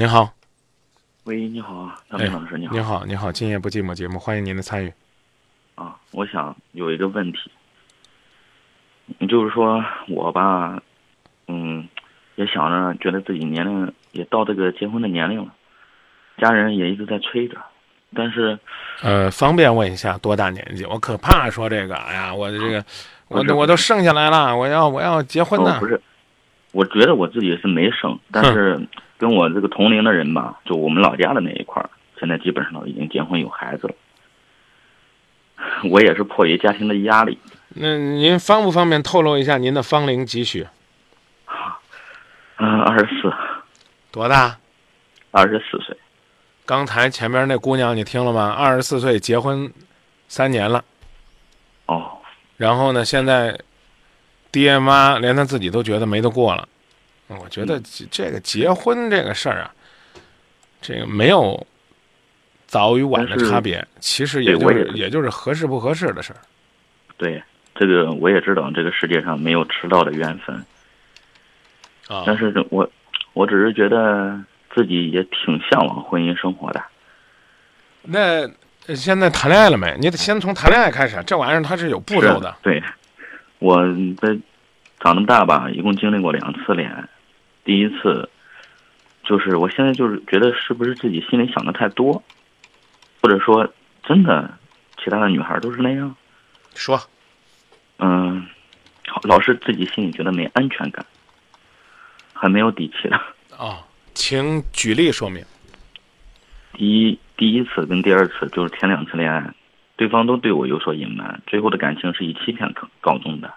您好，喂，你好啊，张明老师，你好。你好，你好，今夜不寂寞节目，欢迎您的参与。啊，我想有一个问题，就是说我吧，嗯，也想着觉得自己年龄也到这个结婚的年龄了，家人也一直在催着，但是呃，方便问一下多大年纪？我可怕说这个，哎呀，我这个，我我都生下来了，我要我要结婚呢哦不。是，我觉得我自己是没生，但是跟我这个同龄的人吧，就我们老家的那一块儿，现在基本上都已经结婚有孩子了。我也是迫于家庭的压力，那您方不方便透露一下您的芳龄几许？嗯、二十四，多大？二十四岁，刚才前面那姑娘你听了吗？二十四岁结婚三年了，哦，然后呢，现在爹妈连他自己都觉得没得过了。我觉得这这个结婚这个事儿啊，这个没有早与晚的差别，其实也就是也就是合适不合适的事儿。对，这个我也知道，这个世界上没有迟到的缘分。啊但是我，我只是觉得自己也挺向往婚姻生活的。那呃现在谈恋爱了没？你得先从谈恋爱开始，这玩意儿它是有步骤的。对，我在长那么大吧，一共经历过两次恋爱。第一次，就是我现在就是觉得是不是自己心里想的太多，或者说真的其他的女孩都是那样？说，嗯，老是自己心里觉得没安全感，很没有底气的。哦，请举例说明。第一第一次跟第二次就是前两次恋爱，对方都对我有所隐瞒，最后的感情是以欺骗告告终的。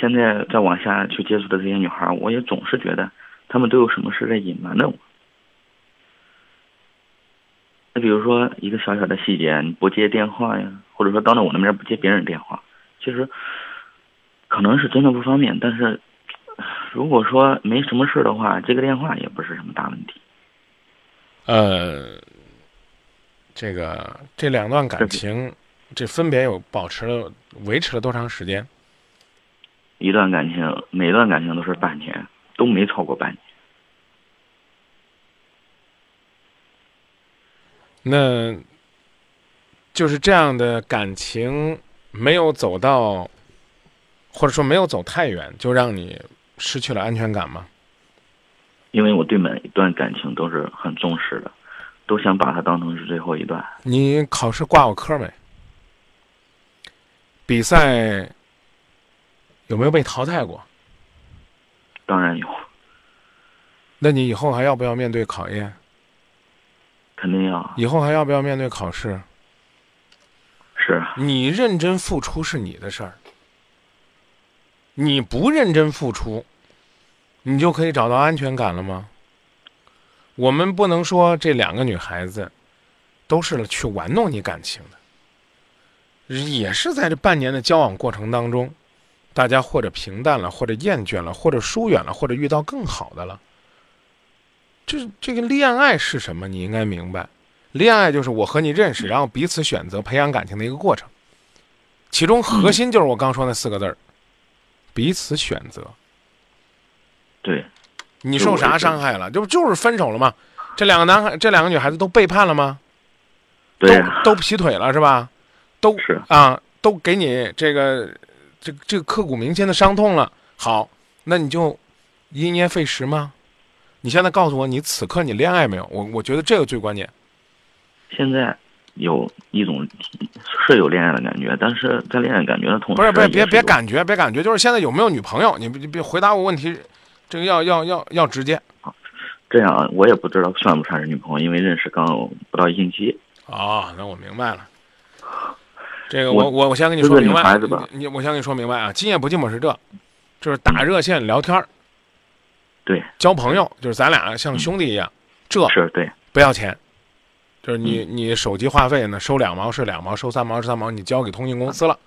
现在再往下去接触的这些女孩，我也总是觉得她们都有什么事在隐瞒着我。那比如说一个小小的细节，你不接电话呀，或者说当着我的面不接别人电话，其实可能是真的不方便，但是如果说没什么事的话，接个电话也不是什么大问题。呃，这个这两段感情，这分别有保持了维持了多长时间？一段感情，每段感情都是半年，都没超过半年。那就是这样的感情没有走到，或者说没有走太远，就让你失去了安全感吗？因为我对每一段感情都是很重视的，都想把它当成是最后一段。你考试挂过科没？比赛有没有被淘汰过？当然有，那你以后还要不要面对考验？肯定要以后还要不要面对考试？是啊你认真付出是你的事儿，你不认真付出，你就可以找到安全感了吗？我们不能说这两个女孩子都是去玩弄你感情的，也是在这半年的交往过程当中，大家或者平淡了，或者厌倦了，或者疏远了，或者遇到更好的了。这这个恋爱是什么？你应该明白。恋爱就是我和你认识，然后彼此选择、培养感情的一个过程。其中核心就是我刚说那四个字儿：彼此选择。对，你受啥伤害了？这不就是分手了吗？这两个男孩、这两个女孩子都背叛了吗？对啊，都都劈腿了是吧？都是啊，都给你这个这这个刻骨铭心的伤痛了。好，那你就因噎废食吗？你现在告诉我，你此刻你恋爱没有？我我觉得这个最关键。现在有一种是有恋爱的感觉，但是在恋爱感觉的同时，不是不是，别别感觉，别感觉，就是现在有没有女朋友？你别别回答我问题，这个要要要要直接这样，我也不知道算不算是女朋友，因为认识刚不到一星期。哦，那我明白了。这个我我我我先跟你说明白，孩子吧你你我先跟你说明白啊，今夜不寂寞是这，就是打热线聊天儿对，交朋友，就是咱俩像兄弟一样，这是对，不要钱，就是你嗯你手机话费呢收两毛是两毛，收三毛是三毛，你交给通信公司了。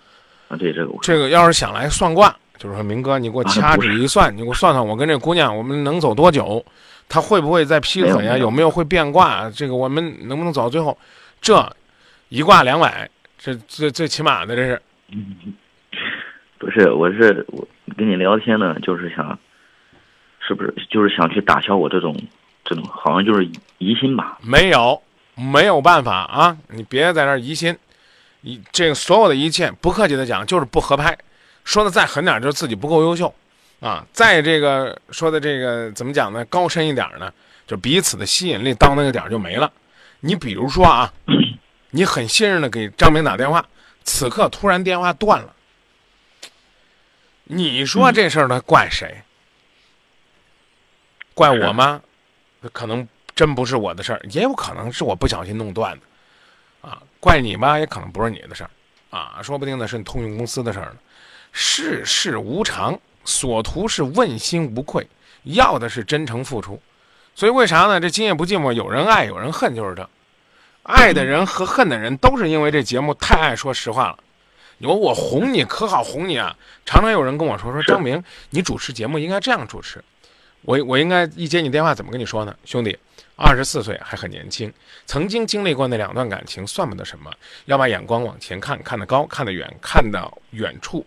啊，对这个我这个要是想来算卦，就是说明哥，你给我掐指一算，你给我算算，我跟这姑娘我们能走多久？她会不会再劈腿呀？没有没有会变卦？这个我们能不能走到最后？这一卦两百，这最最起码的这是不是，我是我跟你聊天呢，就是想是不是就是想去打消我这种这种好像就是疑心吧？没有，没有办法啊！你别在那儿疑心，一这个所有的一切，不客气的讲，就是不合拍。说的再狠点，就是自己不够优秀啊！再这个说的这个怎么讲呢？高深一点呢，就彼此的吸引力到那个点儿就没了。你比如说啊，你很信任的给张明打电话，此刻突然电话断了，你说这事儿呢怪谁？怪我吗？可能真不是我的事儿，也有可能是我不小心弄断的，啊，怪你吧，也可能不是你的事儿，啊，说不定呢是你通讯公司的事儿呢。世事无常，所图是问心无愧，要的是真诚付出。所以为啥呢？这今夜不寂寞，有人爱，有人恨，就是这。爱的人和恨的人都是因为这节目太爱说实话了。你说我哄你可好哄你啊？常常有人跟我说说张明，你主持节目应该这样主持。我我应该一接你电话怎么跟你说呢？兄弟，二十四岁还很年轻，曾经经历过那两段感情，算不得什么。要把眼光往前看，看得高，看得远，看到远处。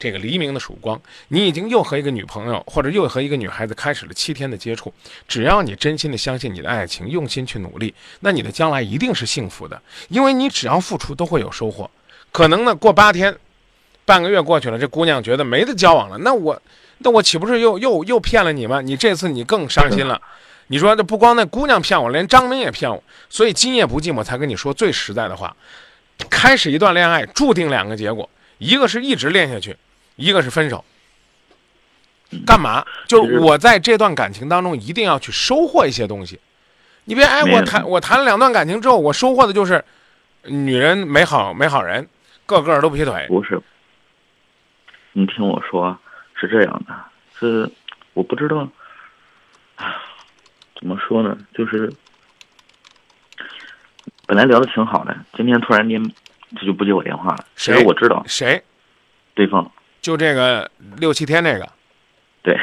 这个黎明的曙光，你已经又和一个女朋友，或者又和一个女孩子开始了七天的接触。只要你真心的相信你的爱情，用心去努力，那你的将来一定是幸福的。因为你只要付出，都会有收获。可能呢，过八天、半个月过去了，这姑娘觉得没得交往了，那我，那我岂不是又又又骗了你吗？你这次你更伤心了。你说这不光那姑娘骗我，连张明也骗我。所以今夜不寂寞才跟你说最实在的话：开始一段恋爱，注定两个结果，一个是一直恋下去。一个是分手，干嘛？就是我在这段感情当中一定要去收获一些东西。你别哎，我谈我谈了两段感情之后，我收获的就是女人没好没好人，个个都劈腿。不是，你听我说，是这样的，是我不知道，怎么说呢？就是本来聊的挺好的，今天突然间他就不接我电话了。谁？我知道谁？对方。就这个六七天这个，对，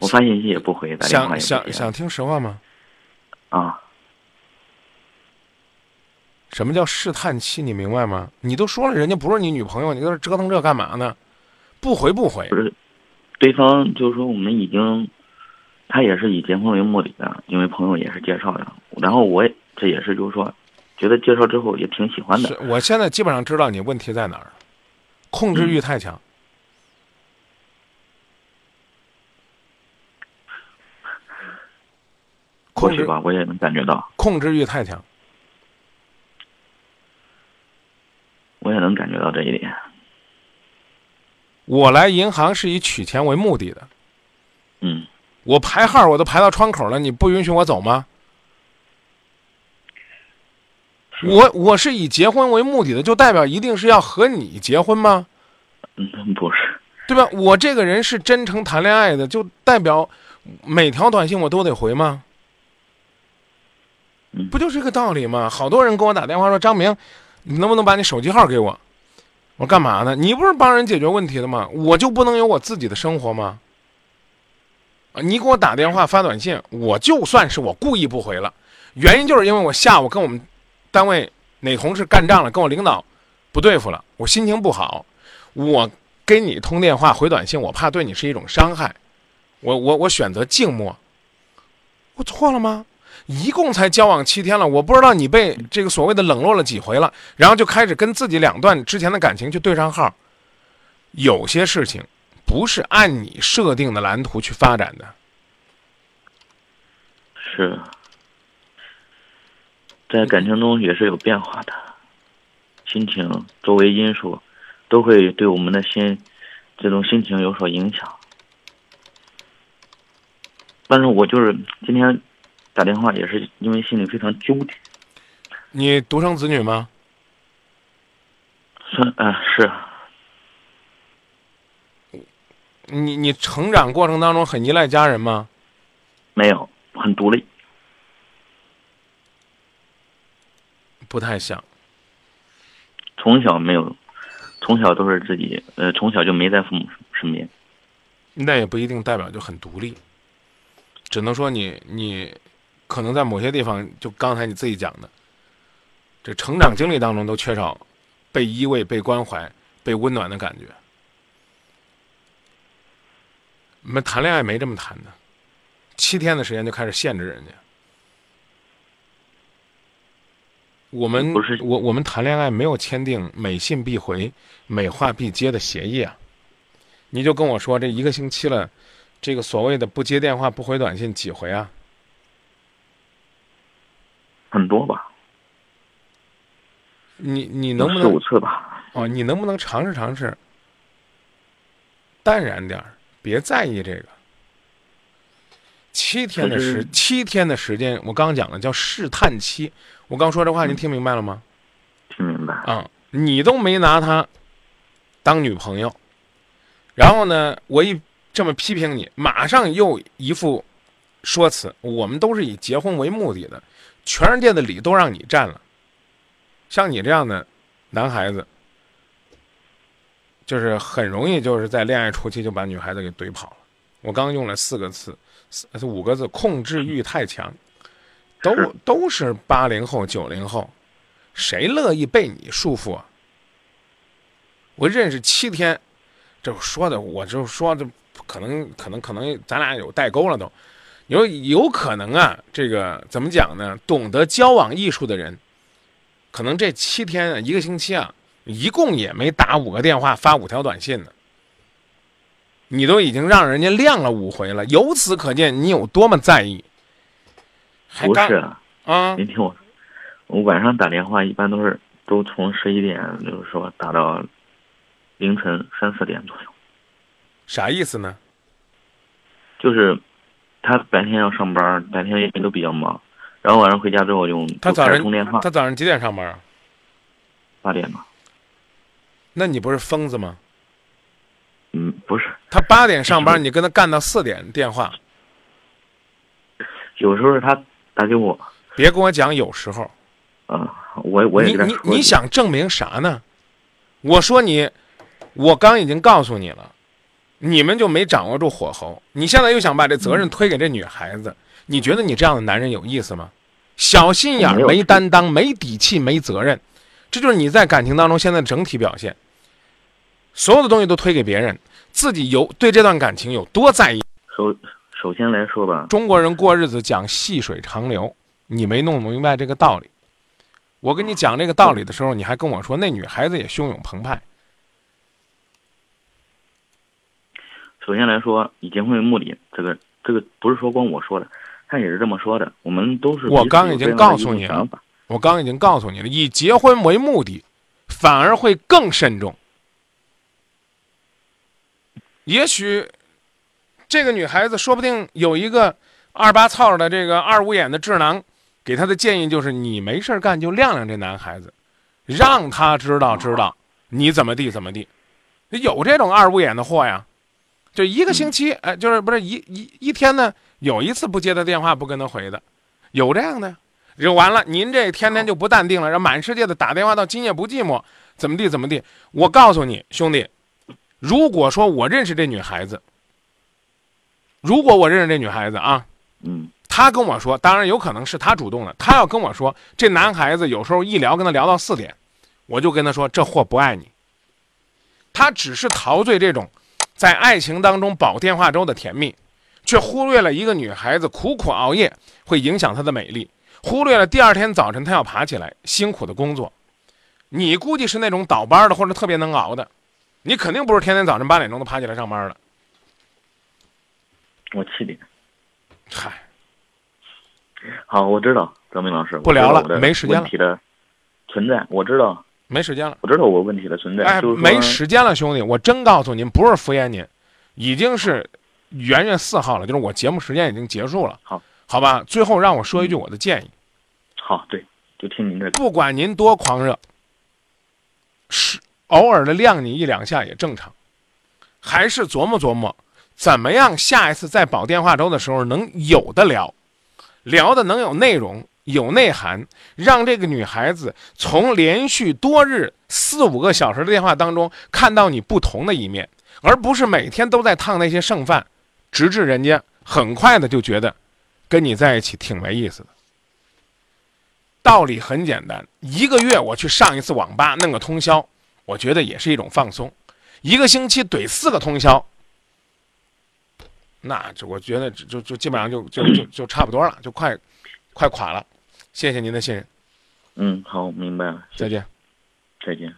我发信息也不回，打电话也不想想想听实话吗？啊，什么叫试探期？你明白吗？你都说了，人家不是你女朋友，你在这折腾这干嘛呢？不回不回。不是，对方就是说我们已经，他也是以结婚为目的的，因为朋友也是介绍的。然后我也这也是就是说，觉得介绍之后也挺喜欢的。我现在基本上知道你问题在哪儿。控制欲太强，或许吧，我也能感觉到。控制欲太强，我也能感觉到这一点。我来银行是以取钱为目的的。嗯。我排号我都排到窗口了，你不允许我走吗？我我是以结婚为目的的，就代表一定是要和你结婚吗？嗯，不是，对吧？我这个人是真诚谈恋爱的，就代表每条短信我都得回吗？不就这个道理吗？好多人给我打电话说：“张明，你能不能把你手机号给我？”我干嘛呢？你不是帮人解决问题的吗？我就不能有我自己的生活吗？啊，你给我打电话发短信，我就算是我故意不回了，原因就是因为我下午跟我们。单位哪同事干仗了？跟我领导不对付了，我心情不好。我给你通电话回短信，我怕对你是一种伤害。我我我选择静默。我错了吗？一共才交往七天了，我不知道你被这个所谓的冷落了几回了，然后就开始跟自己两段之前的感情去对上号。有些事情不是按你设定的蓝图去发展的。是。在感情中也是有变化的，心情、周围因素都会对我们的心这种心情有所影响。但是我就是今天打电话，也是因为心里非常纠结。你独生子女吗？是，嗯，是。你你成长过程当中很依赖家人吗？没有，很独立。不太像，从小没有，从小都是自己，呃，从小就没在父母身边。那也不一定代表就很独立，只能说你你，可能在某些地方，就刚才你自己讲的，这成长经历当中都缺少被依偎、被关怀、被温暖的感觉。我们谈恋爱没这么谈的，七天的时间就开始限制人家。我们不是我我们谈恋爱没有签订每信必回、每话必接的协议啊！你就跟我说这一个星期了，这个所谓的不接电话、不回短信几回啊？很多吧，你你能不四五能次吧？哦？你能不能尝试尝试，淡然点儿，别在意这个。七天的时七天的时间，我刚讲了叫试探期。我刚说这话，您听明白了吗？听明白？啊，你都没拿她当女朋友，然后呢，我一这么批评你，马上又一副说辞，我们都是以结婚为目的的，全世界的理都让你占了。像你这样的男孩子，就是很容易就是在恋爱初期就把女孩子给怼跑了。我刚用了四个字，四五个字，控制欲太强，都是都是八零后、九零后，谁乐意被你束缚啊？我认识七天，这说的我就说这可能可能可能咱俩有代沟了都，有有可能啊，这个怎么讲呢？懂得交往艺术的人，可能这七天啊，一个星期啊，一共也没打五个电话，发五条短信呢。你都已经让人家晾了五回了，由此可见你有多么在意。还不是，啊，您听我说，我晚上打电话一般都是都从十一点，就是说打到凌晨三四点左右。啥意思呢？就是他白天要上班，白天也都比较忙，然后晚上回家之后就就他早上通电话，他早上几点上班啊？八点吧。那你不是疯子吗？他八点上班，你跟他干到四点电话，有时候他打给我，别跟我讲有时候。啊、我我也你你你想证明啥呢？我说你，我刚已经告诉你了，你们就没掌握住火候。你现在又想把这责任推给这女孩子，你觉得你这样的男人有意思吗？小心眼儿、没有没担当、没底气、没责任，这就是你在感情当中现在的整体表现。所有的东西都推给别人，自己有对这段感情有多在意。首首先来说吧，中国人过日子讲细水长流，你没弄明白这个道理。我跟你讲这个道理的时候，你还跟我说那女孩子也汹涌澎湃。首先来说，以结婚为目的，这个这个不是说光我说的，他也是这么说的，我们都是我刚已经告诉你了我刚已经告诉你了，以结婚为目的，反而会更慎重。也许这个女孩子说不定有一个二八操的这个二五眼的智囊，给她的建议就是：你没事儿干就晾晾这男孩子，让他知道知道你怎么地怎么地。有这种二五眼的货呀，就一个星期，哎，就是不是一一一天呢，有一次不接他电话不跟他回的，有这样的。就完了，您这天天就不淡定了，让满世界的打电话到今夜不寂寞，怎么地怎么地。我告诉你，兄弟，如果说我认识这女孩子，如果我认识这女孩子啊，嗯，她跟我说，当然有可能是她主动的，她要跟我说，这男孩子有时候一聊跟他聊到四点，我就跟他说，这货不爱你，他只是陶醉这种在爱情当中煲电话粥的甜蜜，却忽略了一个女孩子苦苦熬夜会影响她的美丽，忽略了第二天早晨她要爬起来辛苦的工作。你估计是那种倒班的或者特别能熬的，你肯定不是天天早晨八点钟都爬起来上班的。我七点。嗨，好，我知道，张明老师，不聊了没时间了问题的存在，我知道，没时间了。我知道我问题的存在，没时间了，兄弟，我真告诉您，不是敷衍您，已经是元月四号了，就是我节目时间已经结束了。好，好吧，最后让我说一句我的建议，好，对，就听您的，不管您多狂热，是偶尔的晾你一两下也正常，还是琢磨琢磨，怎么样下一次在保电话粥的时候能有的聊，聊的能有内容、有内涵，让这个女孩子从连续多日四五个小时的电话当中看到你不同的一面，而不是每天都在烫那些剩饭，直至人家很快的就觉得跟你在一起挺没意思的。道理很简单，一个月我去上一次网吧弄个通宵，我觉得也是一种放松；一个星期怼四个通宵，那这我觉得就就基本上就就就就差不多了，就快快垮了。谢谢您的信任，嗯，好，明白了，再见。再见。